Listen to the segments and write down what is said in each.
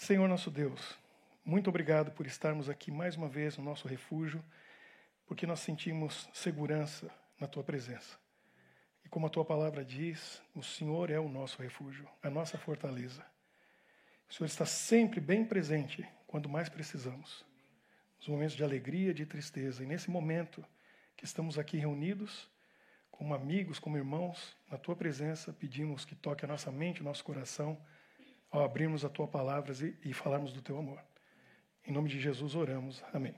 Senhor nosso Deus, muito obrigado por estarmos aqui mais uma vez no nosso refúgio, porque nós sentimos segurança na tua presença. E como a tua palavra diz, o Senhor é o nosso refúgio, a nossa fortaleza. O Senhor está sempre bem presente quando mais precisamos. Nos momentos de alegria, de tristeza. E nesse momento que estamos aqui reunidos, como amigos, como irmãos, na tua presença, pedimos que toque a nossa mente, o nosso coração, ao abrirmos a tua palavra e, e falarmos do teu amor. Em nome de Jesus oramos. Amém.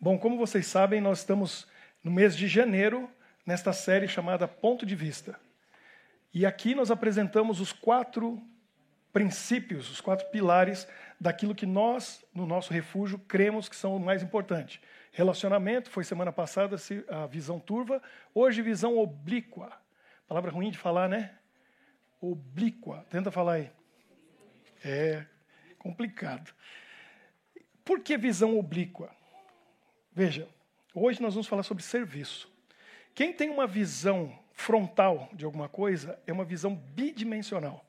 Bom, como vocês sabem, nós estamos no mês de janeiro, nesta série chamada Ponto de Vista. E aqui nós apresentamos os quatro princípios, os quatro pilares daquilo que nós, no nosso refúgio, cremos que são o mais importante. Relacionamento, foi semana passada a visão turva, hoje visão oblíqua. Palavra ruim de falar, né? Oblíqua. Tenta falar aí. É complicado. Por que visão oblíqua? Veja, hoje nós vamos falar sobre serviço. Quem tem uma visão frontal de alguma coisa é uma visão bidimensional.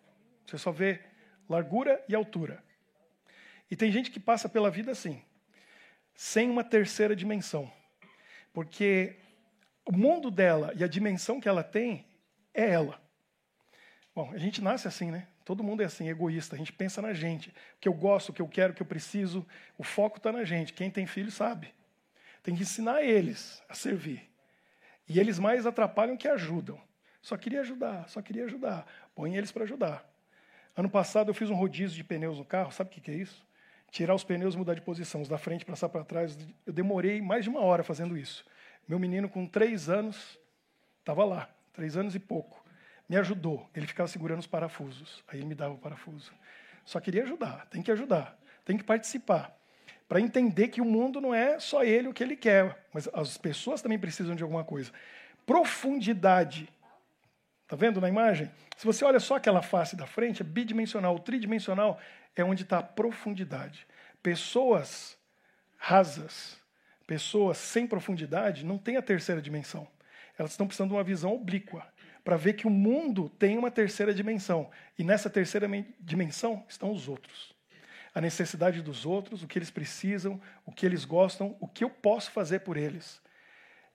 Você só vê largura e altura. E tem gente que passa pela vida assim, sem uma terceira dimensão. Porque o mundo dela e a dimensão que ela tem é ela. Bom, a gente nasce assim, né? Todo mundo é assim, egoísta. A gente pensa na gente. O que eu gosto, o que eu quero, o que eu preciso. O foco está na gente. Quem tem filho sabe. Tem que ensinar eles a servir. E eles mais atrapalham que ajudam. Só queria ajudar, só queria ajudar. Põe eles para ajudar. Ano passado eu fiz um rodízio de pneus no carro. Sabe o que é isso? Tirar os pneus mudar de posição. Os da frente passar para trás. Eu demorei mais de uma hora fazendo isso. Meu menino, com três anos, estava lá. Três anos e pouco. Me ajudou. Ele ficava segurando os parafusos. Aí ele me dava o parafuso. Só queria ajudar. Tem que ajudar. Tem que participar para entender que o mundo não é só ele o que ele quer, mas as pessoas também precisam de alguma coisa. Profundidade. Está vendo na imagem? Se você olha só aquela face da frente, é bidimensional. O tridimensional é onde está a profundidade. Pessoas rasas, pessoas sem profundidade, não têm a terceira dimensão. Elas estão precisando de uma visão oblíqua para ver que o mundo tem uma terceira dimensão. E nessa terceira dimensão estão os outros a necessidade dos outros, o que eles precisam, o que eles gostam, o que eu posso fazer por eles.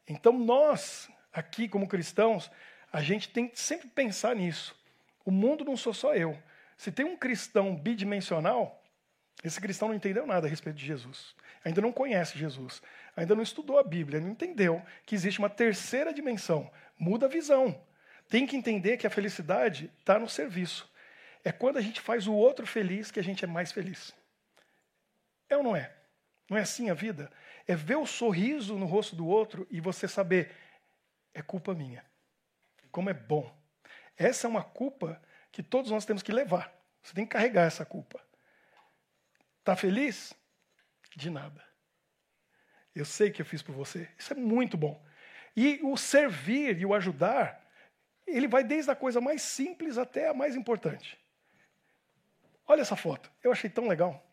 Então, nós, aqui como cristãos, a gente tem que sempre pensar nisso. O mundo não sou só eu. Se tem um cristão bidimensional, esse cristão não entendeu nada a respeito de Jesus. Ainda não conhece Jesus. Ainda não estudou a Bíblia. Não entendeu que existe uma terceira dimensão. Muda a visão. Tem que entender que a felicidade está no serviço. É quando a gente faz o outro feliz que a gente é mais feliz. É ou não é? Não é assim a vida? É ver o sorriso no rosto do outro e você saber, é culpa minha. Como é bom. Essa é uma culpa que todos nós temos que levar. Você tem que carregar essa culpa. Está feliz? De nada. Eu sei que eu fiz por você. Isso é muito bom. E o servir e o ajudar, ele vai desde a coisa mais simples até a mais importante. Olha essa foto, eu achei tão legal.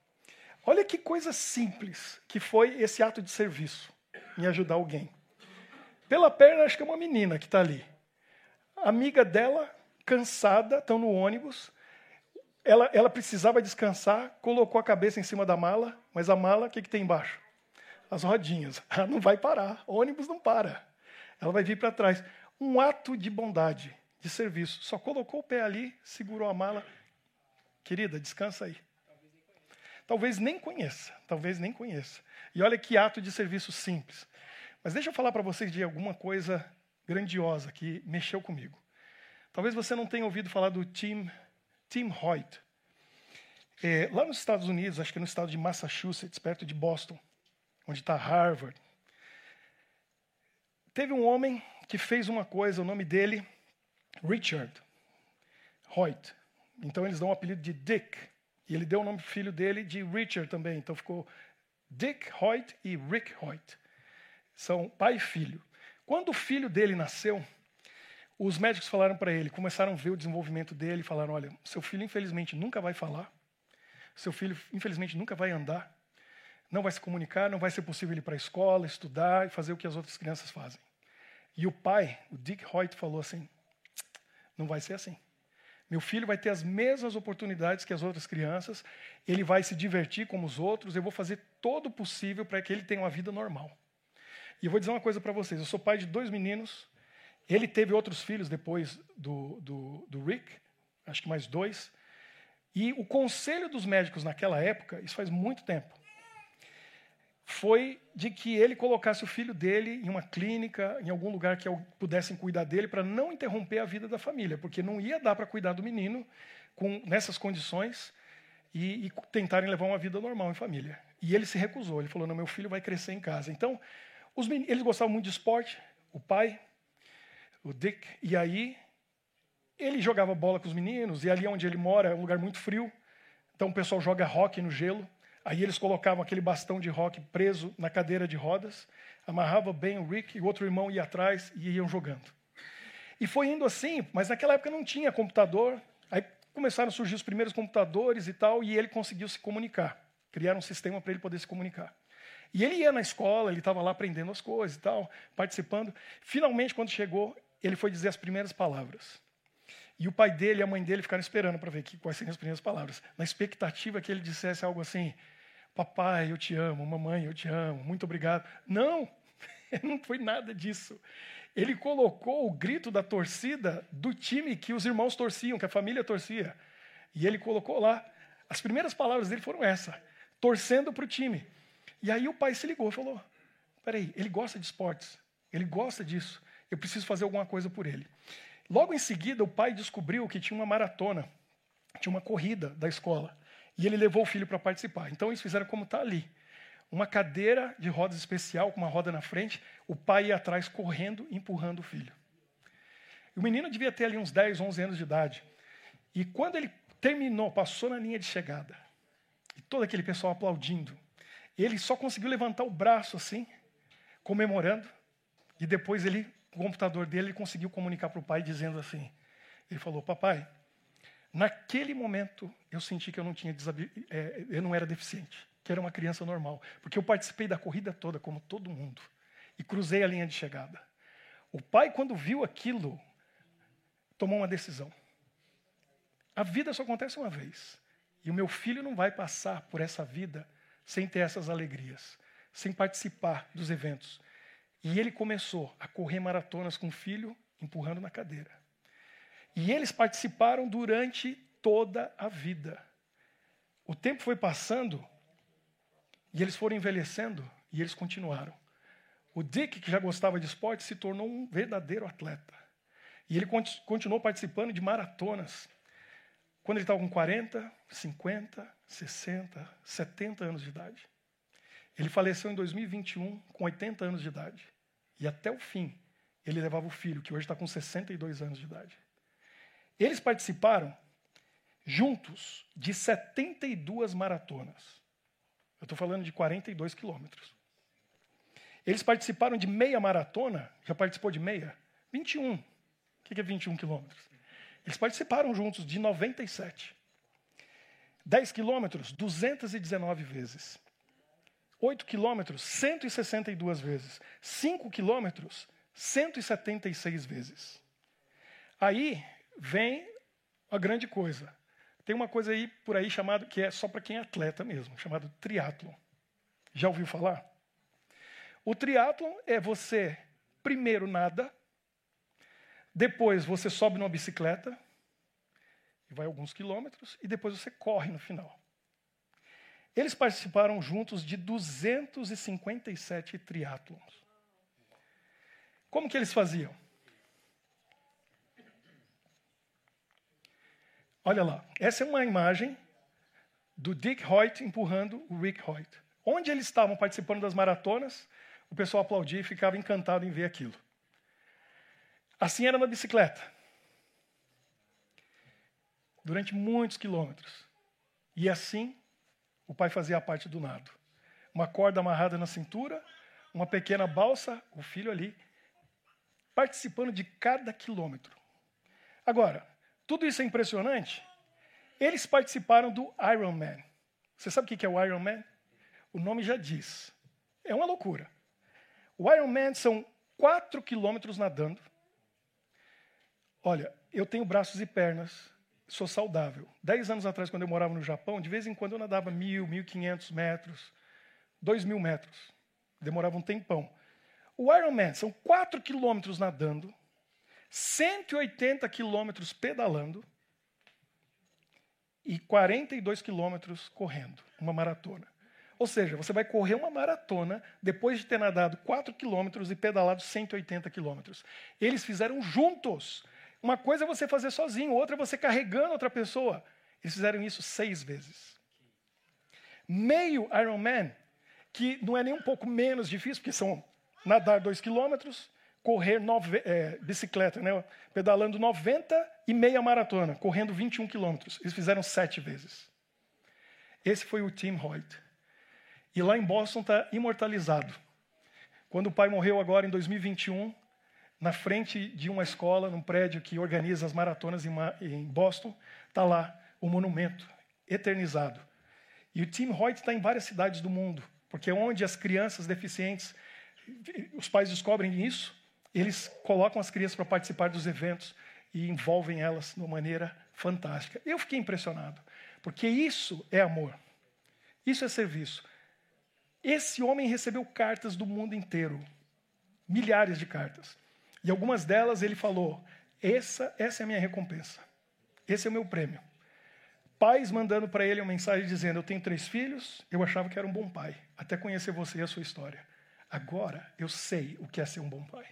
Olha que coisa simples que foi esse ato de serviço em ajudar alguém. Pela perna, acho que é uma menina que está ali. Amiga dela, cansada, estão no ônibus. Ela, ela precisava descansar, colocou a cabeça em cima da mala, mas a mala, o que, que tem embaixo? As rodinhas. Ela não vai parar, o ônibus não para. Ela vai vir para trás. Um ato de bondade, de serviço. Só colocou o pé ali, segurou a mala Querida, descansa aí. Talvez nem conheça, talvez nem conheça. E olha que ato de serviço simples. Mas deixa eu falar para vocês de alguma coisa grandiosa que mexeu comigo. Talvez você não tenha ouvido falar do Tim, Tim Hoyt. É, lá nos Estados Unidos, acho que no estado de Massachusetts, perto de Boston, onde está Harvard, teve um homem que fez uma coisa, o nome dele, Richard Hoyt. Então eles dão o apelido de Dick. E ele deu o nome do filho dele de Richard também. Então ficou Dick Hoyt e Rick Hoyt. São pai e filho. Quando o filho dele nasceu, os médicos falaram para ele, começaram a ver o desenvolvimento dele, falaram: olha, seu filho infelizmente nunca vai falar, seu filho infelizmente nunca vai andar, não vai se comunicar, não vai ser possível ir para a escola, estudar e fazer o que as outras crianças fazem. E o pai, o Dick Hoyt, falou assim: Não vai ser assim. Meu filho vai ter as mesmas oportunidades que as outras crianças, ele vai se divertir como os outros, eu vou fazer todo o possível para que ele tenha uma vida normal. E eu vou dizer uma coisa para vocês: eu sou pai de dois meninos, ele teve outros filhos depois do, do, do Rick, acho que mais dois. E o conselho dos médicos naquela época, isso faz muito tempo, foi de que ele colocasse o filho dele em uma clínica, em algum lugar que pudessem cuidar dele, para não interromper a vida da família, porque não ia dar para cuidar do menino com, nessas condições e, e, tentarem levar uma vida normal em família. E ele se recusou, ele falou: não, meu filho vai crescer em casa. Então, os meninos, eles gostavam muito de esporte, o pai, o Dick, e aí ele jogava bola com os meninos, e ali onde ele mora é um lugar muito frio, então o pessoal joga rock no gelo. Aí eles colocavam aquele bastão de rock preso na cadeira de rodas, amarrava bem o Rick e o outro irmão ia atrás e iam jogando. E foi indo assim, mas naquela época não tinha computador. Aí começaram a surgir os primeiros computadores e tal, e ele conseguiu se comunicar. Criaram um sistema para ele poder se comunicar. E ele ia na escola, ele estava lá aprendendo as coisas e tal, participando. Finalmente, quando chegou, ele foi dizer as primeiras palavras. E o pai dele e a mãe dele ficaram esperando para ver que, quais seriam as primeiras palavras, na expectativa que ele dissesse algo assim: Papai, eu te amo, mamãe, eu te amo, muito obrigado. Não, não foi nada disso. Ele colocou o grito da torcida do time que os irmãos torciam, que a família torcia. E ele colocou lá. As primeiras palavras dele foram essa, torcendo para o time. E aí o pai se ligou e falou: peraí, ele gosta de esportes, ele gosta disso, eu preciso fazer alguma coisa por ele. Logo em seguida, o pai descobriu que tinha uma maratona, tinha uma corrida da escola. E ele levou o filho para participar. Então eles fizeram como está ali. Uma cadeira de rodas especial, com uma roda na frente, o pai ia atrás correndo, empurrando o filho. o menino devia ter ali uns 10, 11 anos de idade. E quando ele terminou, passou na linha de chegada, e todo aquele pessoal aplaudindo, ele só conseguiu levantar o braço assim, comemorando, e depois ele, o computador dele, ele conseguiu comunicar para o pai dizendo assim: ele falou, papai, Naquele momento, eu senti que eu não, tinha é, eu não era deficiente, que era uma criança normal, porque eu participei da corrida toda, como todo mundo, e cruzei a linha de chegada. O pai, quando viu aquilo, tomou uma decisão. A vida só acontece uma vez, e o meu filho não vai passar por essa vida sem ter essas alegrias, sem participar dos eventos. E ele começou a correr maratonas com o filho, empurrando na cadeira. E eles participaram durante toda a vida. O tempo foi passando e eles foram envelhecendo e eles continuaram. O Dick, que já gostava de esporte, se tornou um verdadeiro atleta. E ele continuou participando de maratonas. Quando ele estava com 40, 50, 60, 70 anos de idade. Ele faleceu em 2021 com 80 anos de idade. E até o fim, ele levava o filho, que hoje está com 62 anos de idade. Eles participaram juntos de 72 maratonas. Eu estou falando de 42 quilômetros. Eles participaram de meia maratona. Já participou de meia? 21. O que é 21 quilômetros? Eles participaram juntos de 97. 10 quilômetros, 219 vezes. 8 quilômetros, 162 vezes. 5 quilômetros, 176 vezes. Aí, vem a grande coisa. Tem uma coisa aí por aí chamada que é só para quem é atleta mesmo, chamado triatlon. Já ouviu falar? O triatlon é você primeiro nada, depois você sobe numa bicicleta e vai alguns quilômetros e depois você corre no final. Eles participaram juntos de 257 triatlons. Como que eles faziam? Olha lá, essa é uma imagem do Dick Hoyt empurrando o Rick Hoyt. Onde eles estavam participando das maratonas, o pessoal aplaudia e ficava encantado em ver aquilo. Assim era na bicicleta. Durante muitos quilômetros. E assim, o pai fazia a parte do nado. Uma corda amarrada na cintura, uma pequena balsa, o filho ali, participando de cada quilômetro. Agora, tudo isso é impressionante. Eles participaram do Ironman. Você sabe o que é o Ironman? O nome já diz. É uma loucura. O Ironman são 4 quilômetros nadando, Olha, eu tenho braços e pernas, sou saudável. Dez anos atrás, quando eu morava no Japão, de vez em quando eu nadava mil, mil quinhentos metros, dois mil metros. Demorava um tempão. O Ironman são quatro quilômetros nadando, 180 quilômetros pedalando e 42 quilômetros correndo, uma maratona. Ou seja, você vai correr uma maratona depois de ter nadado 4 quilômetros e pedalado 180 quilômetros. Eles fizeram juntos. Uma coisa é você fazer sozinho, outra é você carregando outra pessoa. Eles fizeram isso seis vezes. Meio Ironman, que não é nem um pouco menos difícil, porque são nadar 2 quilômetros, correr nove, é, bicicleta, né, pedalando 90 e meia maratona, correndo 21 quilômetros. Eles fizeram sete vezes. Esse foi o Tim Hoyt. E lá em Boston está imortalizado. Quando o pai morreu agora em 2021, na frente de uma escola, num prédio que organiza as maratonas em Boston, está lá o monumento eternizado. E o Tim Hoyt está em várias cidades do mundo, porque é onde as crianças deficientes, os pais descobrem isso eles colocam as crianças para participar dos eventos e envolvem elas de uma maneira fantástica. Eu fiquei impressionado, porque isso é amor, isso é serviço. Esse homem recebeu cartas do mundo inteiro, milhares de cartas, e algumas delas ele falou: essa, essa é a minha recompensa, esse é o meu prêmio. Pais mandando para ele uma mensagem dizendo: Eu tenho três filhos, eu achava que era um bom pai, até conhecer você e a sua história. Agora eu sei o que é ser um bom pai.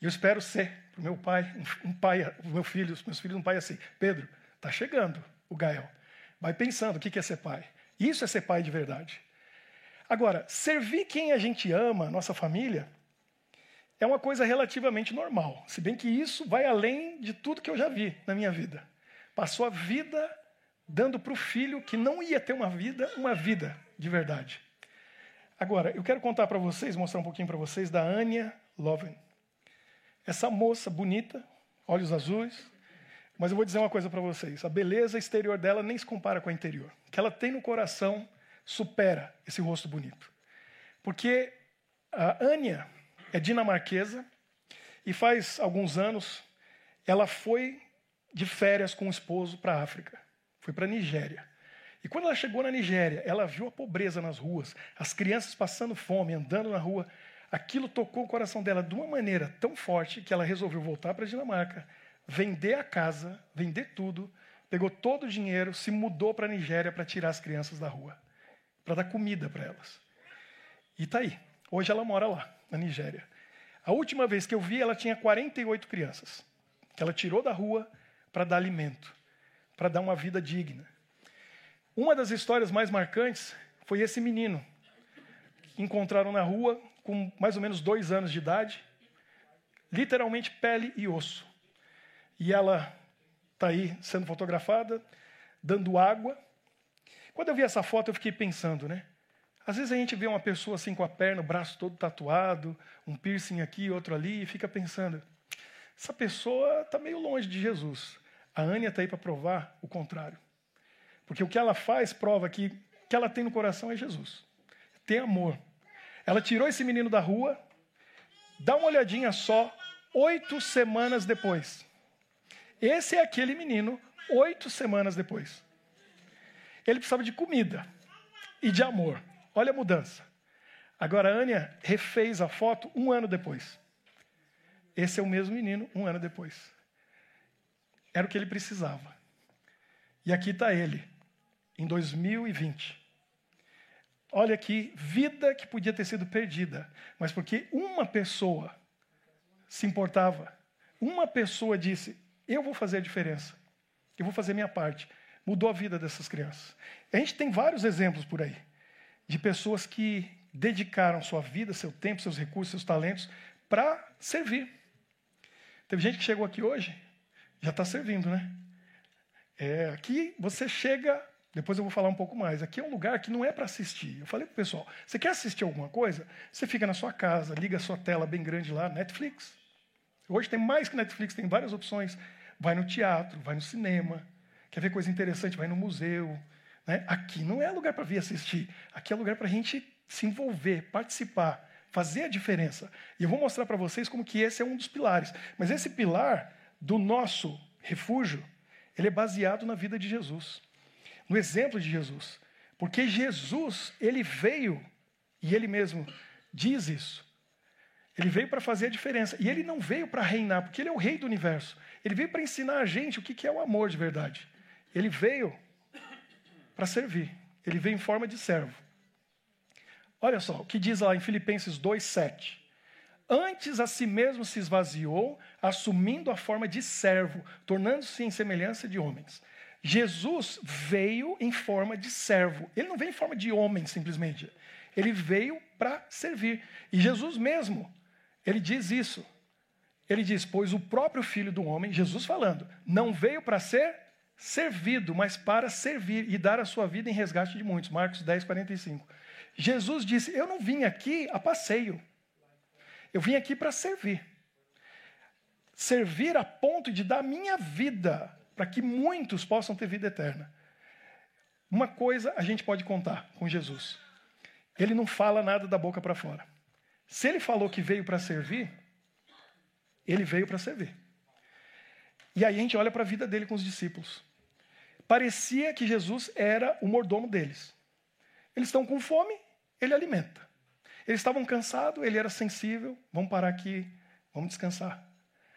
E eu espero ser para o meu pai, um, pai, o meu filho, os meus filhos, um pai assim. Pedro, está chegando o Gael. Vai pensando o que é ser pai. Isso é ser pai de verdade. Agora, servir quem a gente ama, nossa família, é uma coisa relativamente normal. Se bem que isso vai além de tudo que eu já vi na minha vida. Passou a vida dando para o filho que não ia ter uma vida, uma vida de verdade. Agora, eu quero contar para vocês, mostrar um pouquinho para vocês da Anya Loven. Essa moça bonita, olhos azuis, mas eu vou dizer uma coisa para vocês: a beleza exterior dela nem se compara com a interior. O que ela tem no coração supera esse rosto bonito. Porque a Ania é dinamarquesa e faz alguns anos ela foi de férias com o esposo para a África. Foi para a Nigéria. E quando ela chegou na Nigéria, ela viu a pobreza nas ruas, as crianças passando fome, andando na rua aquilo tocou o coração dela de uma maneira tão forte que ela resolveu voltar para a Dinamarca, vender a casa, vender tudo, pegou todo o dinheiro, se mudou para a Nigéria para tirar as crianças da rua, para dar comida para elas. E está aí. Hoje ela mora lá, na Nigéria. A última vez que eu vi, ela tinha 48 crianças, que ela tirou da rua para dar alimento, para dar uma vida digna. Uma das histórias mais marcantes foi esse menino que encontraram na rua com mais ou menos dois anos de idade, literalmente pele e osso. E ela está aí sendo fotografada, dando água. Quando eu vi essa foto, eu fiquei pensando, né? Às vezes a gente vê uma pessoa assim com a perna, o braço todo tatuado, um piercing aqui, outro ali, e fica pensando: essa pessoa está meio longe de Jesus. A Ania está aí para provar o contrário. Porque o que ela faz prova que o que ela tem no coração é Jesus. Tem amor. Ela tirou esse menino da rua, dá uma olhadinha só, oito semanas depois. Esse é aquele menino, oito semanas depois. Ele precisava de comida e de amor. Olha a mudança. Agora a Ania refez a foto um ano depois. Esse é o mesmo menino, um ano depois. Era o que ele precisava. E aqui está ele, em 2020. Olha aqui, vida que podia ter sido perdida, mas porque uma pessoa se importava, uma pessoa disse: Eu vou fazer a diferença, eu vou fazer minha parte. Mudou a vida dessas crianças. A gente tem vários exemplos por aí de pessoas que dedicaram sua vida, seu tempo, seus recursos, seus talentos para servir. Teve gente que chegou aqui hoje, já está servindo, né? É, aqui você chega depois eu vou falar um pouco mais. Aqui é um lugar que não é para assistir. Eu falei para o pessoal: você quer assistir alguma coisa? Você fica na sua casa, liga a sua tela bem grande lá, Netflix. Hoje tem mais que Netflix, tem várias opções. Vai no teatro, vai no cinema. Quer ver coisa interessante? Vai no museu. Né? Aqui não é lugar para vir assistir. Aqui é lugar para a gente se envolver, participar, fazer a diferença. E eu vou mostrar para vocês como que esse é um dos pilares. Mas esse pilar do nosso refúgio, ele é baseado na vida de Jesus, no exemplo de Jesus. Porque Jesus, ele veio, e ele mesmo diz isso, ele veio para fazer a diferença. E ele não veio para reinar, porque ele é o rei do universo. Ele veio para ensinar a gente o que é o amor de verdade. Ele veio para servir. Ele veio em forma de servo. Olha só o que diz lá em Filipenses 2,7. Antes a si mesmo se esvaziou, assumindo a forma de servo, tornando-se em semelhança de homens. Jesus veio em forma de servo. Ele não veio em forma de homem, simplesmente. Ele veio para servir. E Jesus mesmo, ele diz isso. Ele diz: Pois o próprio filho do homem, Jesus falando, não veio para ser servido, mas para servir e dar a sua vida em resgate de muitos. Marcos 10, 45. Jesus disse: Eu não vim aqui a passeio. Eu vim aqui para servir. Servir a ponto de dar minha vida para que muitos possam ter vida eterna. Uma coisa a gente pode contar com Jesus: ele não fala nada da boca para fora. Se ele falou que veio para servir, ele veio para servir. E aí a gente olha para a vida dele com os discípulos. Parecia que Jesus era o mordomo deles. Eles estão com fome, ele alimenta. Eles estavam cansados, ele era sensível. Vamos parar aqui, vamos descansar.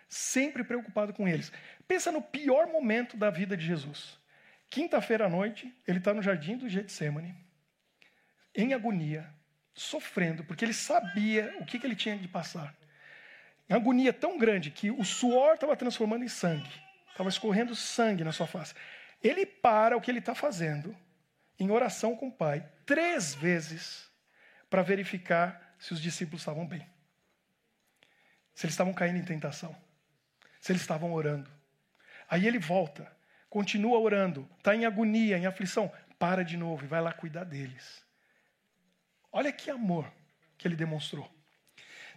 Sempre preocupado com eles. Pensa no pior momento da vida de Jesus. Quinta-feira à noite, ele está no jardim do Getsemane, em agonia, sofrendo, porque ele sabia o que, que ele tinha de passar. Em agonia tão grande que o suor estava transformando em sangue, estava escorrendo sangue na sua face. Ele para o que ele está fazendo, em oração com o Pai, três vezes, para verificar se os discípulos estavam bem. Se eles estavam caindo em tentação. Se eles estavam orando. Aí ele volta, continua orando, está em agonia, em aflição, para de novo e vai lá cuidar deles. Olha que amor que ele demonstrou.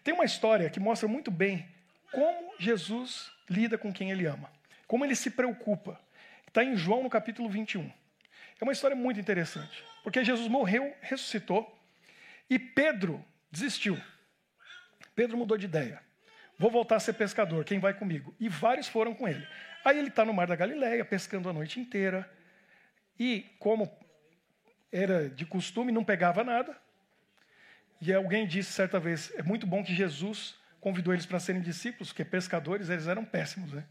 Tem uma história que mostra muito bem como Jesus lida com quem ele ama, como ele se preocupa. Está em João no capítulo 21. É uma história muito interessante, porque Jesus morreu, ressuscitou, e Pedro desistiu. Pedro mudou de ideia. Vou voltar a ser pescador, quem vai comigo? E vários foram com ele. Aí ele está no Mar da Galileia, pescando a noite inteira. E, como era de costume, não pegava nada. E alguém disse certa vez: é muito bom que Jesus convidou eles para serem discípulos, porque pescadores eles eram péssimos. Né?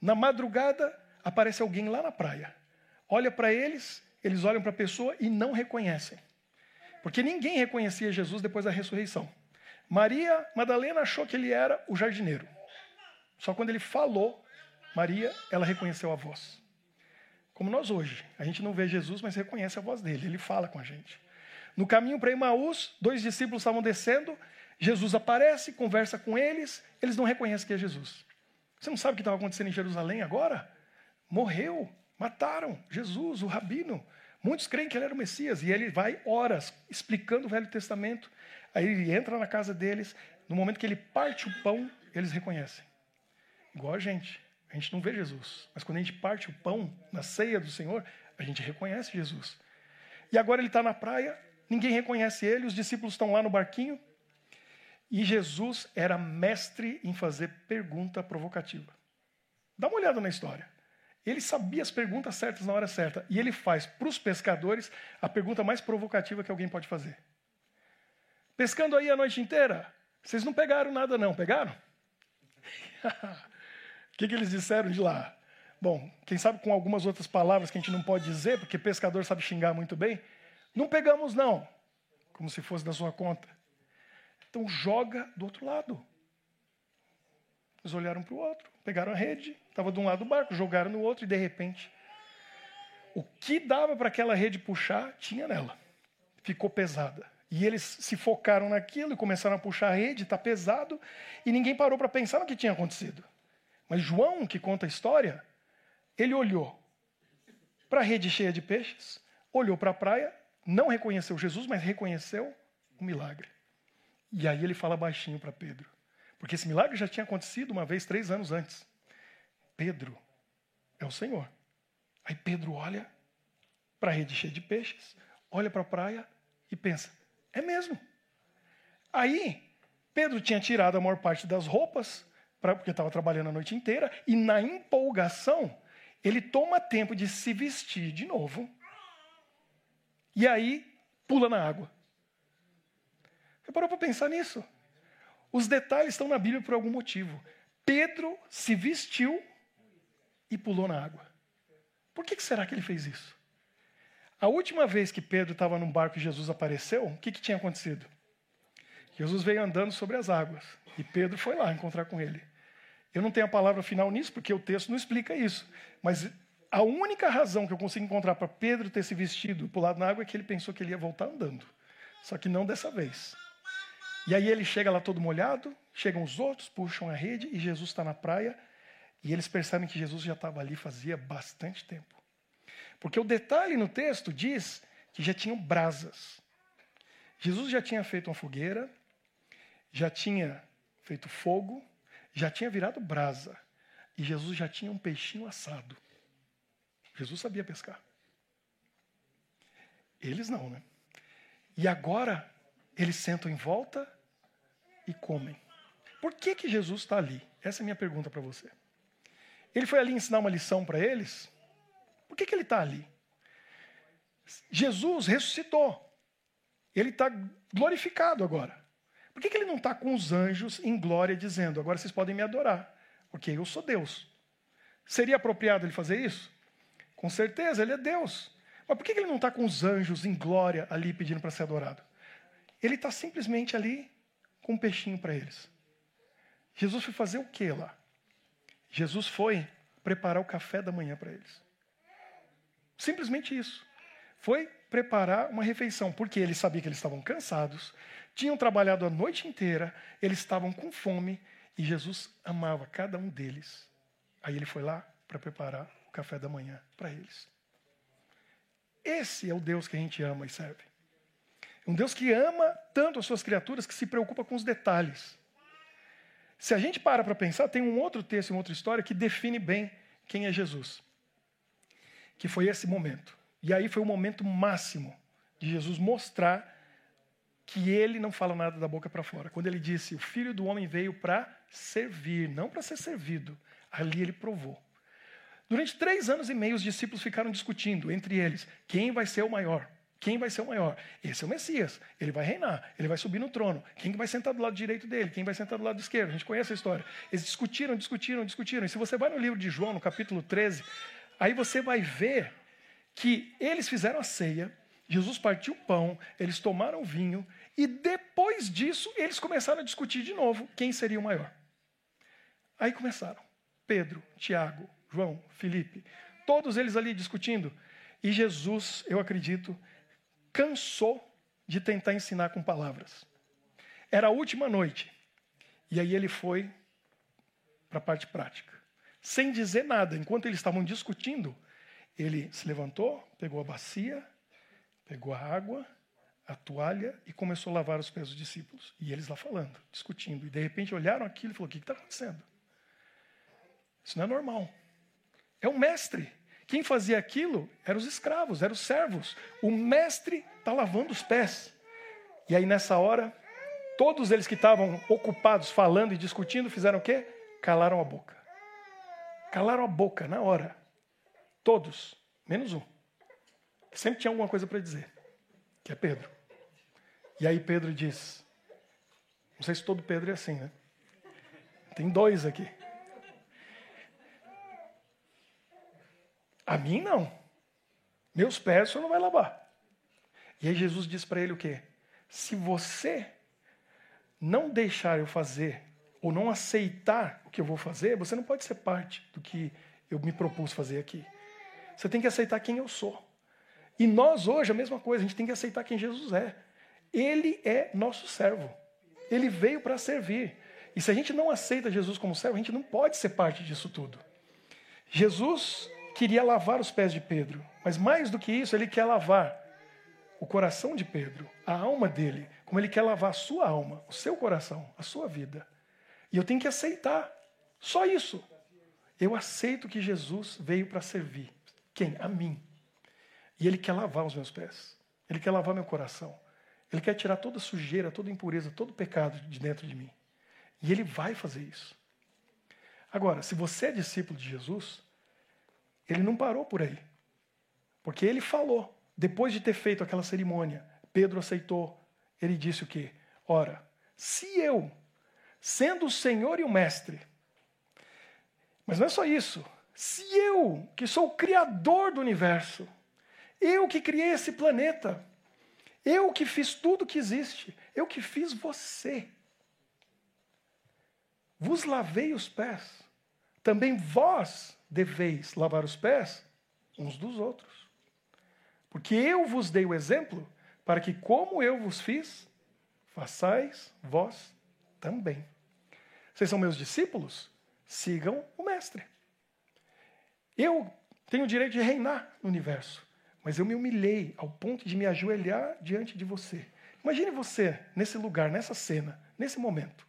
Na madrugada, aparece alguém lá na praia. Olha para eles, eles olham para a pessoa e não reconhecem. Porque ninguém reconhecia Jesus depois da ressurreição. Maria Madalena achou que ele era o jardineiro. Só quando ele falou, Maria, ela reconheceu a voz. Como nós hoje, a gente não vê Jesus, mas reconhece a voz dele, ele fala com a gente. No caminho para Emaús, dois discípulos estavam descendo, Jesus aparece, conversa com eles, eles não reconhecem que é Jesus. Você não sabe o que estava acontecendo em Jerusalém agora? Morreu, mataram Jesus, o rabino. Muitos creem que ele era o Messias e ele vai horas explicando o Velho Testamento. Aí ele entra na casa deles, no momento que ele parte o pão, eles reconhecem. Igual a gente. A gente não vê Jesus, mas quando a gente parte o pão na ceia do Senhor, a gente reconhece Jesus. E agora ele está na praia, ninguém reconhece ele, os discípulos estão lá no barquinho. E Jesus era mestre em fazer pergunta provocativa. Dá uma olhada na história. Ele sabia as perguntas certas na hora certa. E ele faz para os pescadores a pergunta mais provocativa que alguém pode fazer. Pescando aí a noite inteira? Vocês não pegaram nada, não, pegaram? O que, que eles disseram de lá? Bom, quem sabe com algumas outras palavras que a gente não pode dizer, porque pescador sabe xingar muito bem. Não pegamos, não. Como se fosse da sua conta. Então joga do outro lado. Eles olharam para o outro, pegaram a rede, estava de um lado do barco, jogaram no outro e de repente o que dava para aquela rede puxar tinha nela. Ficou pesada. E eles se focaram naquilo e começaram a puxar a rede, está pesado, e ninguém parou para pensar no que tinha acontecido. Mas João, que conta a história, ele olhou para a rede cheia de peixes, olhou para a praia, não reconheceu Jesus, mas reconheceu o milagre. E aí ele fala baixinho para Pedro. Porque esse milagre já tinha acontecido uma vez, três anos antes. Pedro é o Senhor. Aí Pedro olha para a rede cheia de peixes, olha para a praia e pensa: é mesmo. Aí Pedro tinha tirado a maior parte das roupas, pra, porque estava trabalhando a noite inteira, e na empolgação, ele toma tempo de se vestir de novo, e aí pula na água. Você parou para pensar nisso? Os detalhes estão na Bíblia por algum motivo. Pedro se vestiu e pulou na água. Por que será que ele fez isso? A última vez que Pedro estava num barco e Jesus apareceu, o que, que tinha acontecido? Jesus veio andando sobre as águas e Pedro foi lá encontrar com ele. Eu não tenho a palavra final nisso, porque o texto não explica isso. Mas a única razão que eu consigo encontrar para Pedro ter se vestido e pulado na água é que ele pensou que ele ia voltar andando. Só que não dessa vez. E aí ele chega lá todo molhado, chegam os outros, puxam a rede e Jesus está na praia. E eles percebem que Jesus já estava ali fazia bastante tempo. Porque o detalhe no texto diz que já tinham brasas. Jesus já tinha feito uma fogueira, já tinha feito fogo, já tinha virado brasa. E Jesus já tinha um peixinho assado. Jesus sabia pescar. Eles não, né? E agora eles sentam em volta e comem. Por que, que Jesus está ali? Essa é a minha pergunta para você. Ele foi ali ensinar uma lição para eles? Por que, que ele está ali? Jesus ressuscitou. Ele está glorificado agora. Por que, que ele não está com os anjos em glória dizendo, agora vocês podem me adorar, porque eu sou Deus? Seria apropriado ele fazer isso? Com certeza, ele é Deus. Mas por que, que ele não está com os anjos em glória ali pedindo para ser adorado? Ele está simplesmente ali com um peixinho para eles. Jesus foi fazer o que lá? Jesus foi preparar o café da manhã para eles. Simplesmente isso. Foi preparar uma refeição, porque ele sabia que eles estavam cansados, tinham trabalhado a noite inteira, eles estavam com fome e Jesus amava cada um deles. Aí ele foi lá para preparar o café da manhã para eles. Esse é o Deus que a gente ama e serve. Um Deus que ama tanto as suas criaturas que se preocupa com os detalhes. Se a gente para para pensar, tem um outro texto, uma outra história que define bem quem é Jesus. Que foi esse momento. E aí foi o momento máximo de Jesus mostrar que ele não fala nada da boca para fora. Quando ele disse: O filho do homem veio para servir, não para ser servido. Ali ele provou. Durante três anos e meio, os discípulos ficaram discutindo entre eles: quem vai ser o maior? Quem vai ser o maior? Esse é o Messias. Ele vai reinar, ele vai subir no trono. Quem vai sentar do lado direito dele? Quem vai sentar do lado esquerdo? A gente conhece a história. Eles discutiram, discutiram, discutiram. E se você vai no livro de João, no capítulo 13, aí você vai ver que eles fizeram a ceia, Jesus partiu o pão, eles tomaram vinho, e depois disso eles começaram a discutir de novo quem seria o maior. Aí começaram. Pedro, Tiago, João, Felipe, todos eles ali discutindo. E Jesus, eu acredito, cansou de tentar ensinar com palavras. Era a última noite. E aí ele foi para a parte prática. Sem dizer nada, enquanto eles estavam discutindo, ele se levantou, pegou a bacia, pegou a água, a toalha e começou a lavar os pés dos discípulos. E eles lá falando, discutindo. E de repente olharam aquilo e falaram: O que está acontecendo? Isso não é normal. É um mestre. Quem fazia aquilo eram os escravos, eram os servos. O mestre está lavando os pés. E aí, nessa hora, todos eles que estavam ocupados falando e discutindo fizeram o quê? Calaram a boca. Calaram a boca na hora. Todos, menos um. Sempre tinha alguma coisa para dizer, que é Pedro. E aí Pedro diz: Não sei se todo Pedro é assim, né? Tem dois aqui. A mim não. Meus pés o senhor não vai lavar. E aí Jesus diz para ele o quê? Se você não deixar eu fazer, ou não aceitar o que eu vou fazer, você não pode ser parte do que eu me propus fazer aqui. Você tem que aceitar quem eu sou. E nós hoje, a mesma coisa, a gente tem que aceitar quem Jesus é. Ele é nosso servo. Ele veio para servir. E se a gente não aceita Jesus como servo, a gente não pode ser parte disso tudo. Jesus queria lavar os pés de Pedro, mas mais do que isso, ele quer lavar o coração de Pedro, a alma dele, como ele quer lavar a sua alma, o seu coração, a sua vida. E eu tenho que aceitar. Só isso. Eu aceito que Jesus veio para servir. Quem? A mim. E ele quer lavar os meus pés. Ele quer lavar meu coração. Ele quer tirar toda sujeira, toda impureza, todo pecado de dentro de mim. E ele vai fazer isso. Agora, se você é discípulo de Jesus, ele não parou por aí. Porque ele falou, depois de ter feito aquela cerimônia, Pedro aceitou. Ele disse o quê? Ora, se eu, sendo o Senhor e o Mestre, mas não é só isso, se eu, que sou o Criador do universo, eu que criei esse planeta, eu que fiz tudo que existe, eu que fiz você, vos lavei os pés, também vós deveis lavar os pés uns dos outros. Porque eu vos dei o exemplo para que, como eu vos fiz, façais vós também. Vocês são meus discípulos? Sigam o Mestre. Eu tenho o direito de reinar no universo, mas eu me humilhei ao ponto de me ajoelhar diante de você. Imagine você nesse lugar, nessa cena, nesse momento.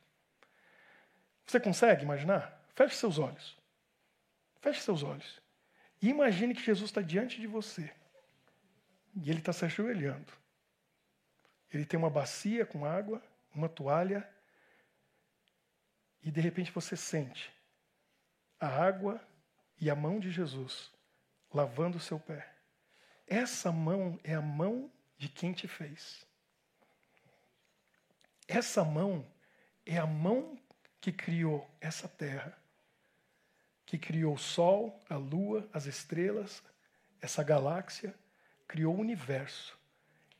Você consegue imaginar? Feche seus olhos. Feche seus olhos. E imagine que Jesus está diante de você. E ele está se ajoelhando. Ele tem uma bacia com água, uma toalha, e de repente você sente a água e a mão de Jesus lavando o seu pé. Essa mão é a mão de quem te fez. Essa mão é a mão que criou essa terra, que criou o sol, a lua, as estrelas, essa galáxia, criou o universo.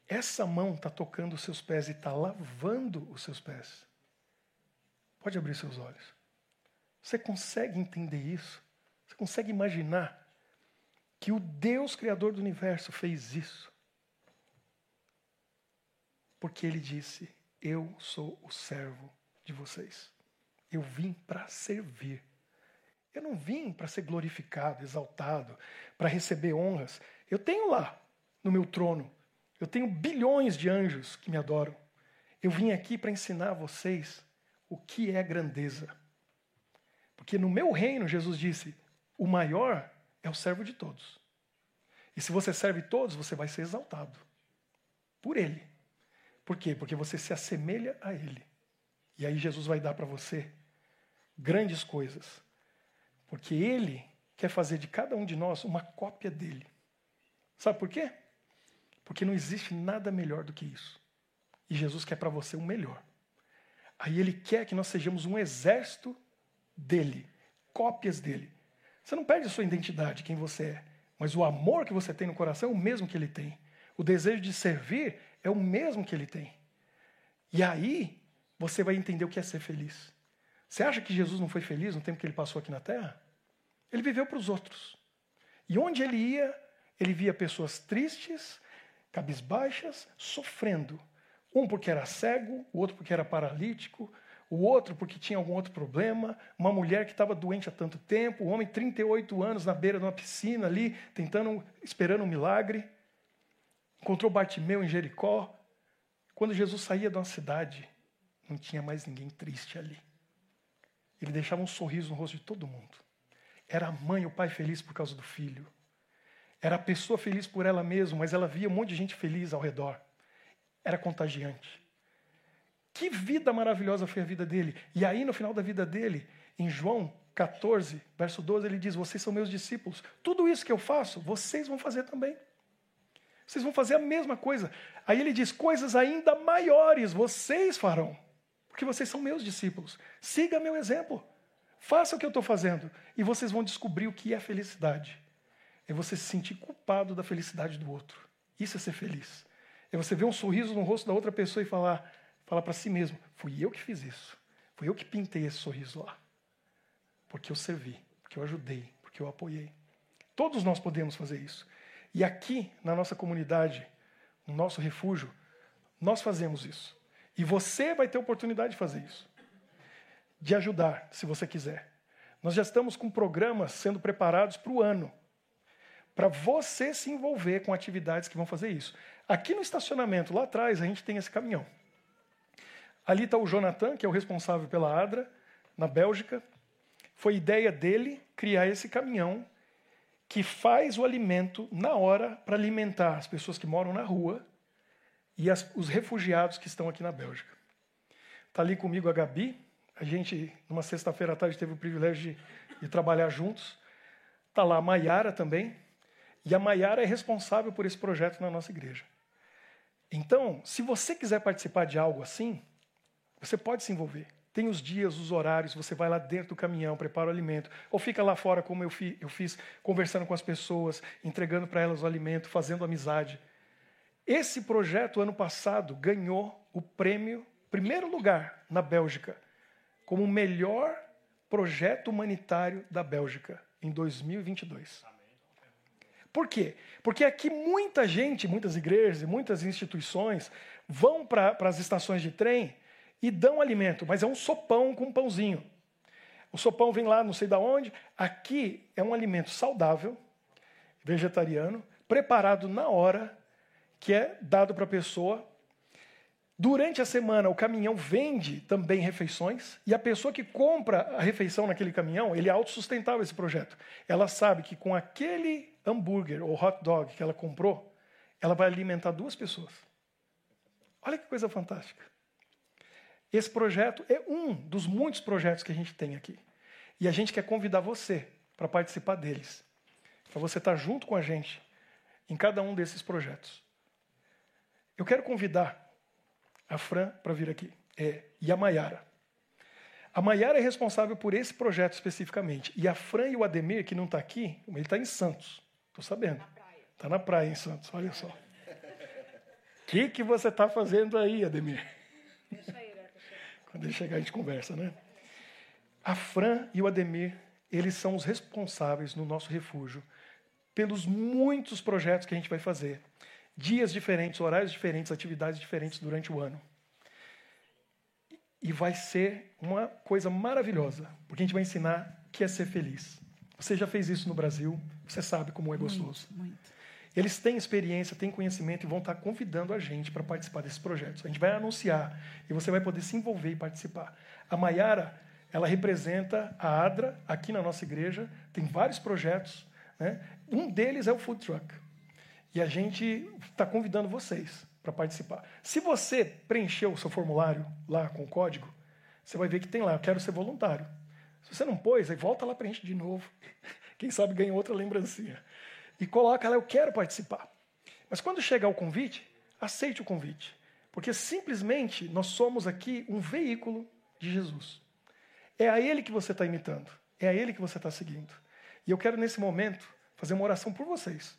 Essa mão está tocando os seus pés e está lavando os seus pés. Pode abrir seus olhos. Você consegue entender isso? Você consegue imaginar que o Deus Criador do universo fez isso? Porque ele disse: Eu sou o servo de vocês. Eu vim para servir. Eu não vim para ser glorificado, exaltado, para receber honras. Eu tenho lá no meu trono. Eu tenho bilhões de anjos que me adoram. Eu vim aqui para ensinar a vocês o que é grandeza. Porque no meu reino, Jesus disse, o maior é o servo de todos. E se você serve todos, você vai ser exaltado por Ele. Por quê? Porque você se assemelha a Ele. E aí Jesus vai dar para você grandes coisas. Porque Ele quer fazer de cada um de nós uma cópia dele. Sabe por quê? Porque não existe nada melhor do que isso. E Jesus quer para você o melhor. Aí ele quer que nós sejamos um exército dele, cópias dele. Você não perde a sua identidade, quem você é, mas o amor que você tem no coração é o mesmo que ele tem. O desejo de servir é o mesmo que ele tem. E aí você vai entender o que é ser feliz. Você acha que Jesus não foi feliz no tempo que ele passou aqui na terra? Ele viveu para os outros. E onde ele ia, ele via pessoas tristes, cabisbaixas, sofrendo. Um porque era cego, o outro porque era paralítico, o outro porque tinha algum outro problema, uma mulher que estava doente há tanto tempo, um homem 38 anos na beira de uma piscina ali, tentando, esperando um milagre. Encontrou Bartimeu em Jericó. Quando Jesus saía de uma cidade, não tinha mais ninguém triste ali. Ele deixava um sorriso no rosto de todo mundo. Era a mãe o pai feliz por causa do filho. Era a pessoa feliz por ela mesma, mas ela via um monte de gente feliz ao redor. Era contagiante. Que vida maravilhosa foi a vida dele. E aí, no final da vida dele, em João 14, verso 12, ele diz: Vocês são meus discípulos. Tudo isso que eu faço, vocês vão fazer também. Vocês vão fazer a mesma coisa. Aí ele diz: Coisas ainda maiores vocês farão, porque vocês são meus discípulos. Siga meu exemplo. Faça o que eu estou fazendo. E vocês vão descobrir o que é felicidade é você se sentir culpado da felicidade do outro. Isso é ser feliz. É você ver um sorriso no rosto da outra pessoa e falar, falar para si mesmo: fui eu que fiz isso. Fui eu que pintei esse sorriso lá. Porque eu servi, porque eu ajudei, porque eu apoiei. Todos nós podemos fazer isso. E aqui, na nossa comunidade, no nosso refúgio, nós fazemos isso. E você vai ter oportunidade de fazer isso. De ajudar, se você quiser. Nós já estamos com programas sendo preparados para o ano para você se envolver com atividades que vão fazer isso. Aqui no estacionamento, lá atrás, a gente tem esse caminhão. Ali está o Jonathan, que é o responsável pela ADRA, na Bélgica. Foi ideia dele criar esse caminhão que faz o alimento na hora para alimentar as pessoas que moram na rua e as, os refugiados que estão aqui na Bélgica. Está ali comigo a Gabi, A gente, numa sexta-feira à tarde, teve o privilégio de, de trabalhar juntos. Está lá a Maiara também. E a Maiara é responsável por esse projeto na nossa igreja. Então, se você quiser participar de algo assim, você pode se envolver. Tem os dias, os horários, você vai lá dentro do caminhão, prepara o alimento, ou fica lá fora, como eu, fi, eu fiz, conversando com as pessoas, entregando para elas o alimento, fazendo amizade. Esse projeto, ano passado, ganhou o prêmio, primeiro lugar na Bélgica, como o melhor projeto humanitário da Bélgica, em 2022. Por quê? Porque aqui muita gente, muitas igrejas e muitas instituições vão para as estações de trem e dão alimento, mas é um sopão com um pãozinho. O sopão vem lá, não sei de onde. Aqui é um alimento saudável, vegetariano, preparado na hora, que é dado para a pessoa. Durante a semana, o caminhão vende também refeições, e a pessoa que compra a refeição naquele caminhão, ele é autossustentável esse projeto. Ela sabe que com aquele hambúrguer ou hot dog que ela comprou, ela vai alimentar duas pessoas. Olha que coisa fantástica. Esse projeto é um dos muitos projetos que a gente tem aqui. E a gente quer convidar você para participar deles. Para você estar junto com a gente em cada um desses projetos. Eu quero convidar a Fran para vir aqui é, e a Maiara. A Maiara é responsável por esse projeto especificamente. E a Fran e o Ademir, que não está aqui, ele está em Santos. Estou sabendo. Está na praia em Santos, olha só. O que, que você está fazendo aí, Ademir? Deixa aí. Quando ele chegar, a gente conversa, né? A Fran e o Ademir, eles são os responsáveis no nosso refúgio pelos muitos projetos que a gente vai fazer. Dias diferentes, horários diferentes, atividades diferentes durante o ano. E vai ser uma coisa maravilhosa, porque a gente vai ensinar que é ser feliz. Você já fez isso no Brasil, você sabe como é gostoso. Muito, muito. Eles têm experiência, têm conhecimento e vão estar convidando a gente para participar desses projetos. A gente vai anunciar e você vai poder se envolver e participar. A Maiara, ela representa a ADRA aqui na nossa igreja, tem vários projetos. Né? Um deles é o Food Truck. E a gente está convidando vocês para participar. Se você preencheu o seu formulário lá com o código, você vai ver que tem lá, eu quero ser voluntário. Se você não pôs, aí volta lá, preenche de novo. Quem sabe ganha outra lembrancinha e coloca lá, eu quero participar. Mas quando chegar o convite, aceite o convite. Porque simplesmente nós somos aqui um veículo de Jesus. É a Ele que você está imitando. É a Ele que você está seguindo. E eu quero, nesse momento, fazer uma oração por vocês.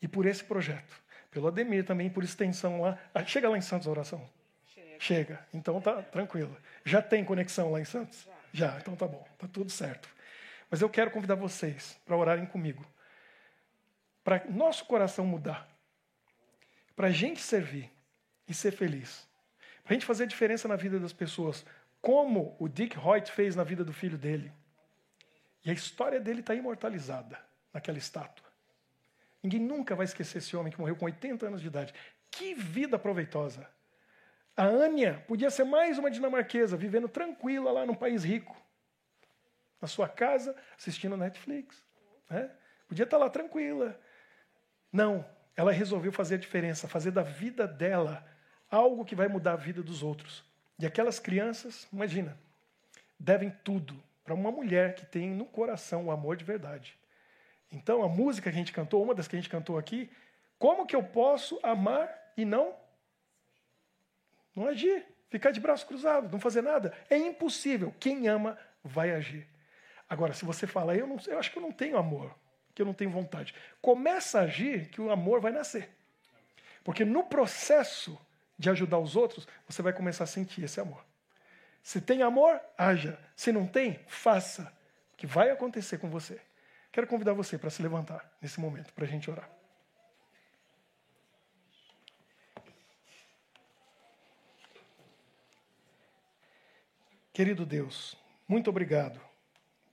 E por esse projeto. Pelo Ademir também, por extensão lá. Chega lá em Santos a oração? Chega. Chega. Então tá tranquilo. Já tem conexão lá em Santos? Já. Já. Então tá bom. Tá tudo certo. Mas eu quero convidar vocês para orarem comigo para nosso coração mudar, para a gente servir e ser feliz, para a gente fazer diferença na vida das pessoas, como o Dick Hoyt fez na vida do filho dele. E a história dele está imortalizada naquela estátua. Ninguém nunca vai esquecer esse homem que morreu com 80 anos de idade. Que vida proveitosa! A Ania podia ser mais uma dinamarquesa, vivendo tranquila lá num país rico, na sua casa, assistindo Netflix. Né? Podia estar lá tranquila, não, ela resolveu fazer a diferença, fazer da vida dela algo que vai mudar a vida dos outros. E aquelas crianças, imagina, devem tudo para uma mulher que tem no coração o amor de verdade. Então, a música que a gente cantou, uma das que a gente cantou aqui, como que eu posso amar e não não agir, ficar de braço cruzado, não fazer nada? É impossível. Quem ama vai agir. Agora, se você fala, eu, não, eu acho que eu não tenho amor, que eu não tenho vontade. Começa a agir que o amor vai nascer. Porque no processo de ajudar os outros, você vai começar a sentir esse amor. Se tem amor, haja. Se não tem, faça. Que vai acontecer com você. Quero convidar você para se levantar nesse momento, para a gente orar. Querido Deus, muito obrigado,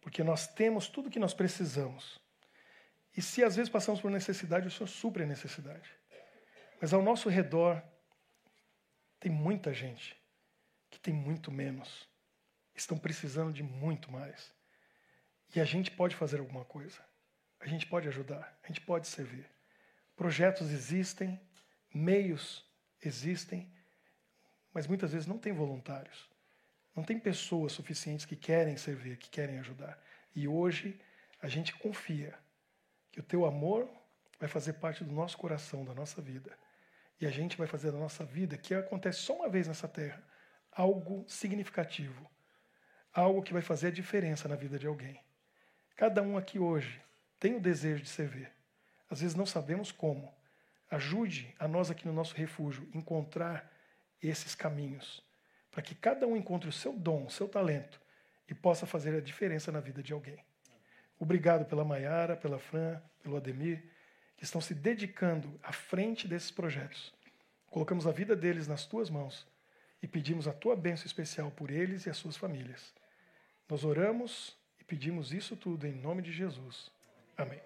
porque nós temos tudo que nós precisamos e se às vezes passamos por necessidade, o Senhor supre a necessidade. Mas ao nosso redor tem muita gente que tem muito menos, estão precisando de muito mais. E a gente pode fazer alguma coisa. A gente pode ajudar, a gente pode servir. Projetos existem, meios existem, mas muitas vezes não tem voluntários. Não tem pessoas suficientes que querem servir, que querem ajudar. E hoje a gente confia que o teu amor vai fazer parte do nosso coração, da nossa vida. E a gente vai fazer da nossa vida, que acontece só uma vez nessa terra, algo significativo. Algo que vai fazer a diferença na vida de alguém. Cada um aqui hoje tem o desejo de servir. Às vezes não sabemos como. Ajude a nós aqui no nosso refúgio encontrar esses caminhos, para que cada um encontre o seu dom, o seu talento e possa fazer a diferença na vida de alguém. Obrigado pela Maiara, pela Fran, pelo Ademir, que estão se dedicando à frente desses projetos. Colocamos a vida deles nas tuas mãos e pedimos a tua bênção especial por eles e as suas famílias. Nós oramos pedimos isso tudo em nome de Jesus. Amém.